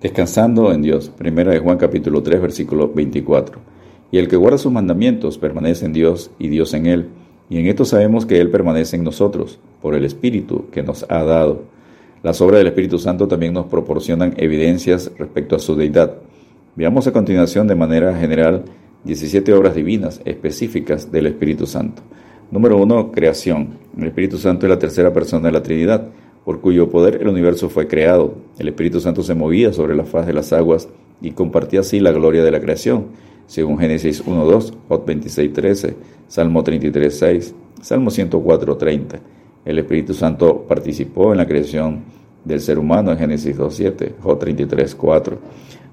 Descansando en Dios. Primera de Juan capítulo 3 versículo 24. Y el que guarda sus mandamientos permanece en Dios y Dios en él. Y en esto sabemos que Él permanece en nosotros, por el Espíritu que nos ha dado. Las obras del Espíritu Santo también nos proporcionan evidencias respecto a su deidad. Veamos a continuación de manera general 17 obras divinas específicas del Espíritu Santo. Número 1. Creación. El Espíritu Santo es la tercera persona de la Trinidad por cuyo poder el universo fue creado. El Espíritu Santo se movía sobre la faz de las aguas y compartía así la gloria de la creación, según Génesis 1.2, Jot 26.13, Salmo 33.6, Salmo 104.30. El Espíritu Santo participó en la creación del ser humano en Génesis 2.7, Jot 33.4.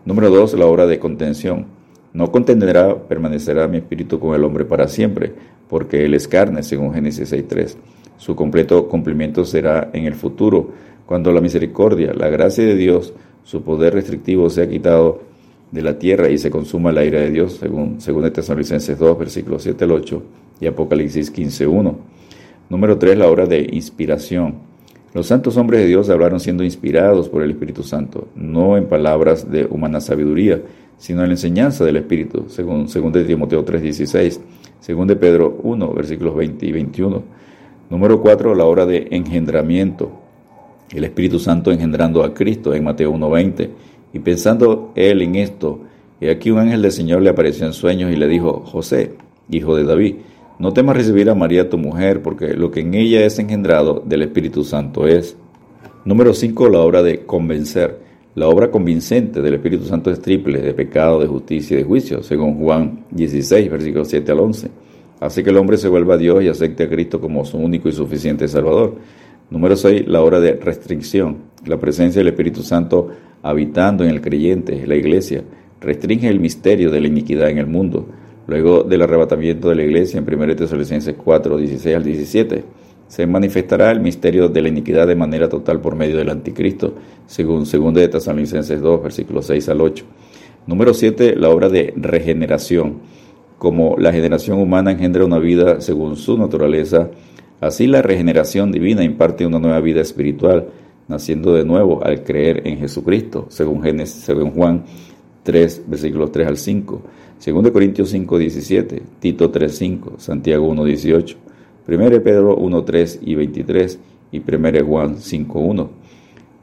Número 2, la obra de contención. No contenderá, permanecerá mi espíritu con el hombre para siempre, porque él es carne, según Génesis 6.3. Su completo cumplimiento será en el futuro, cuando la misericordia, la gracia de Dios, su poder restrictivo sea quitado de la tierra y se consuma la ira de Dios, según, según Tesalonicenses 2, versículos 7 al 8 y Apocalipsis 15, 1. Número 3, la obra de inspiración. Los santos hombres de Dios hablaron siendo inspirados por el Espíritu Santo, no en palabras de humana sabiduría, sino en la enseñanza del Espíritu, según, según de Timoteo 3, 16, según de Pedro 1, versículos 20 y 21 Número 4, la obra de engendramiento. El Espíritu Santo engendrando a Cristo en Mateo 1.20. Y pensando él en esto, he aquí un ángel del Señor le apareció en sueños y le dijo, José, hijo de David, no temas recibir a María tu mujer, porque lo que en ella es engendrado del Espíritu Santo es. Número 5, la obra de convencer. La obra convincente del Espíritu Santo es triple, de pecado, de justicia y de juicio, según Juan 16, versículos 7 al 11. Así que el hombre se vuelva a Dios y acepte a Cristo como su único y suficiente Salvador. Número 6, la hora de restricción. La presencia del Espíritu Santo habitando en el creyente, la iglesia, restringe el misterio de la iniquidad en el mundo. Luego del arrebatamiento de la iglesia en 1 Tesalonicenses 4, 16 al 17, se manifestará el misterio de la iniquidad de manera total por medio del anticristo, según 2 de Tesalonicenses 2, versículos 6 al 8. Número 7, la obra de regeneración. Como la generación humana engendra una vida según su naturaleza, así la regeneración divina imparte una nueva vida espiritual, naciendo de nuevo al creer en Jesucristo, según, Génesis, según Juan 3, versículos 3 al 5, 2 Corintios 5, 17, Tito 3, 5, Santiago 1, 18, 1 Pedro 1, 3 y 23 y 1 Juan 5, 1.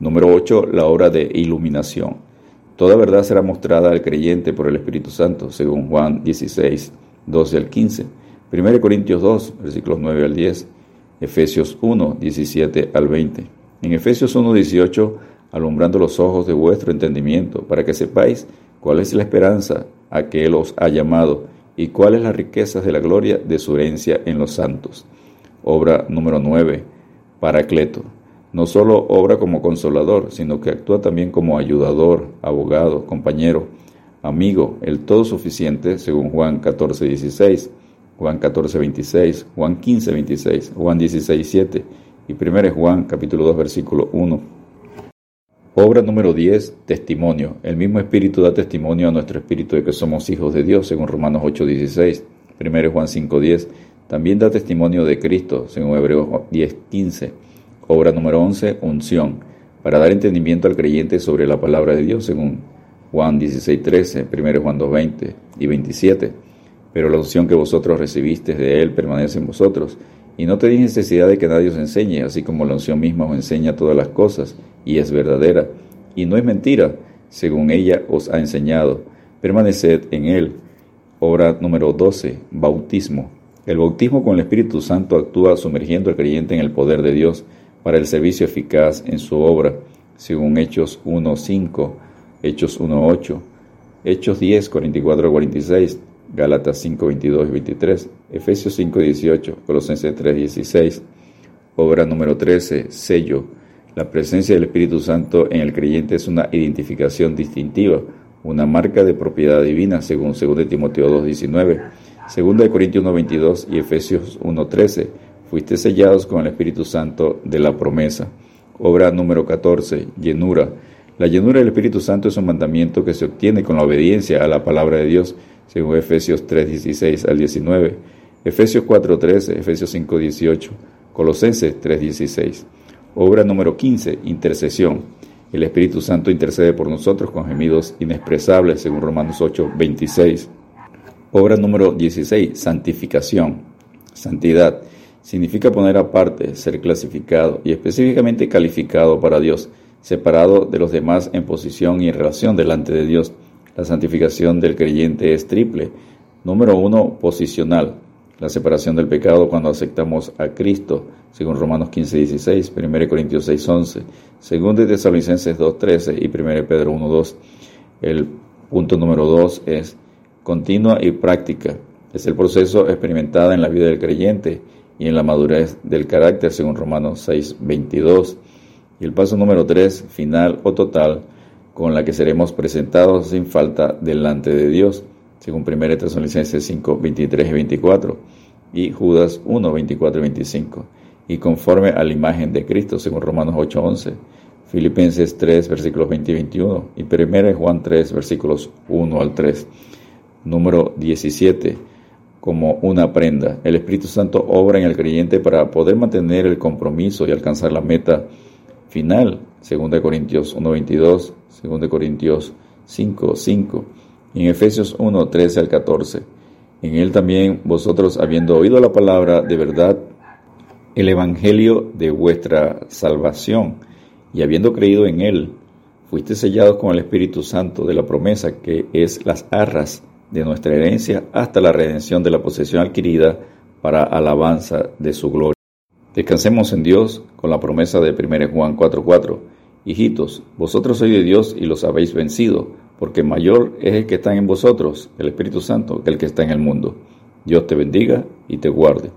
Número 8, la obra de iluminación. Toda verdad será mostrada al creyente por el Espíritu Santo, según Juan 16, 12 al 15, 1 Corintios 2, versículos 9 al 10, Efesios 1, 17 al 20. En Efesios 1, 18, alumbrando los ojos de vuestro entendimiento, para que sepáis cuál es la esperanza a que Él os ha llamado y cuáles las riquezas de la gloria de su herencia en los santos. Obra número 9, Paracleto no solo obra como consolador, sino que actúa también como ayudador, abogado, compañero, amigo, el todo suficiente, según Juan 14, 16, Juan 14, 26, Juan 15, 26, Juan 16, 7 y 1 Juan capítulo 2, versículo 1. Obra número 10, testimonio. El mismo Espíritu da testimonio a nuestro Espíritu de que somos hijos de Dios, según Romanos 8, 16, 1 Juan 5, 10. También da testimonio de Cristo, según Hebreos 10, 15. Obra número 11, unción, para dar entendimiento al creyente sobre la palabra de Dios, según Juan 16, 13, 1 Juan 2, 20 y 27. Pero la unción que vosotros recibisteis de Él permanece en vosotros, y no tenéis necesidad de que nadie os enseñe, así como la unción misma os enseña todas las cosas, y es verdadera, y no es mentira, según ella os ha enseñado. Permaneced en Él. Obra número 12, bautismo. El bautismo con el Espíritu Santo actúa sumergiendo al creyente en el poder de Dios, para el servicio eficaz en su obra, según Hechos 1.5, Hechos 1.8, Hechos 10, 44 46, Gálatas 5, 22 y 23, Efesios 5, 18, Colosenses 3, 16. Obra número 13, sello. La presencia del Espíritu Santo en el creyente es una identificación distintiva, una marca de propiedad divina, según 2 Timoteo 2, 19, 2 Corintios 1, 22 y Efesios 1, 13 fuiste sellados con el Espíritu Santo de la promesa. Obra número 14, llenura. La llenura del Espíritu Santo es un mandamiento que se obtiene con la obediencia a la palabra de Dios, según Efesios 3, 16 al 19, Efesios 4, 13, Efesios 5, 18, Colosenses 3, 16. Obra número 15, intercesión. El Espíritu Santo intercede por nosotros con gemidos inexpresables, según Romanos 8, 26. Obra número 16, santificación. Santidad significa poner aparte, ser clasificado y específicamente calificado para Dios, separado de los demás en posición y en relación delante de Dios. La santificación del creyente es triple. Número uno, posicional la separación del pecado cuando aceptamos a Cristo, según Romanos 15, 16, 1 Corintios 6, 11, 2 de Tesalonicenses 2, 13 y 1 Pedro 1, 2. El punto número 2 es continua y práctica. Es el proceso experimentado en la vida del creyente y en la madurez del carácter, según Romanos 6, 22. Y el paso número 3, final o total, con la que seremos presentados sin falta delante de Dios según 1 Tesalonicenses 5, 23 y 24, y Judas 1, 24 y 25, y conforme a la imagen de Cristo, según Romanos 8, 11, Filipenses 3, versículos 20 y 21, y 1 Juan 3, versículos 1 al 3. Número 17, como una prenda. El Espíritu Santo obra en el creyente para poder mantener el compromiso y alcanzar la meta final, 2 Corintios 1, 22, 2 Corintios 5, 5 en Efesios 1, 13 al 14. En él también vosotros, habiendo oído la palabra de verdad, el evangelio de vuestra salvación, y habiendo creído en él, fuiste sellados con el Espíritu Santo de la promesa, que es las arras de nuestra herencia hasta la redención de la posesión adquirida para alabanza de su gloria. Descansemos en Dios con la promesa de 1 Juan 4:4. Hijitos, vosotros sois de Dios y los habéis vencido porque mayor es el que está en vosotros, el Espíritu Santo, que el que está en el mundo. Dios te bendiga y te guarde.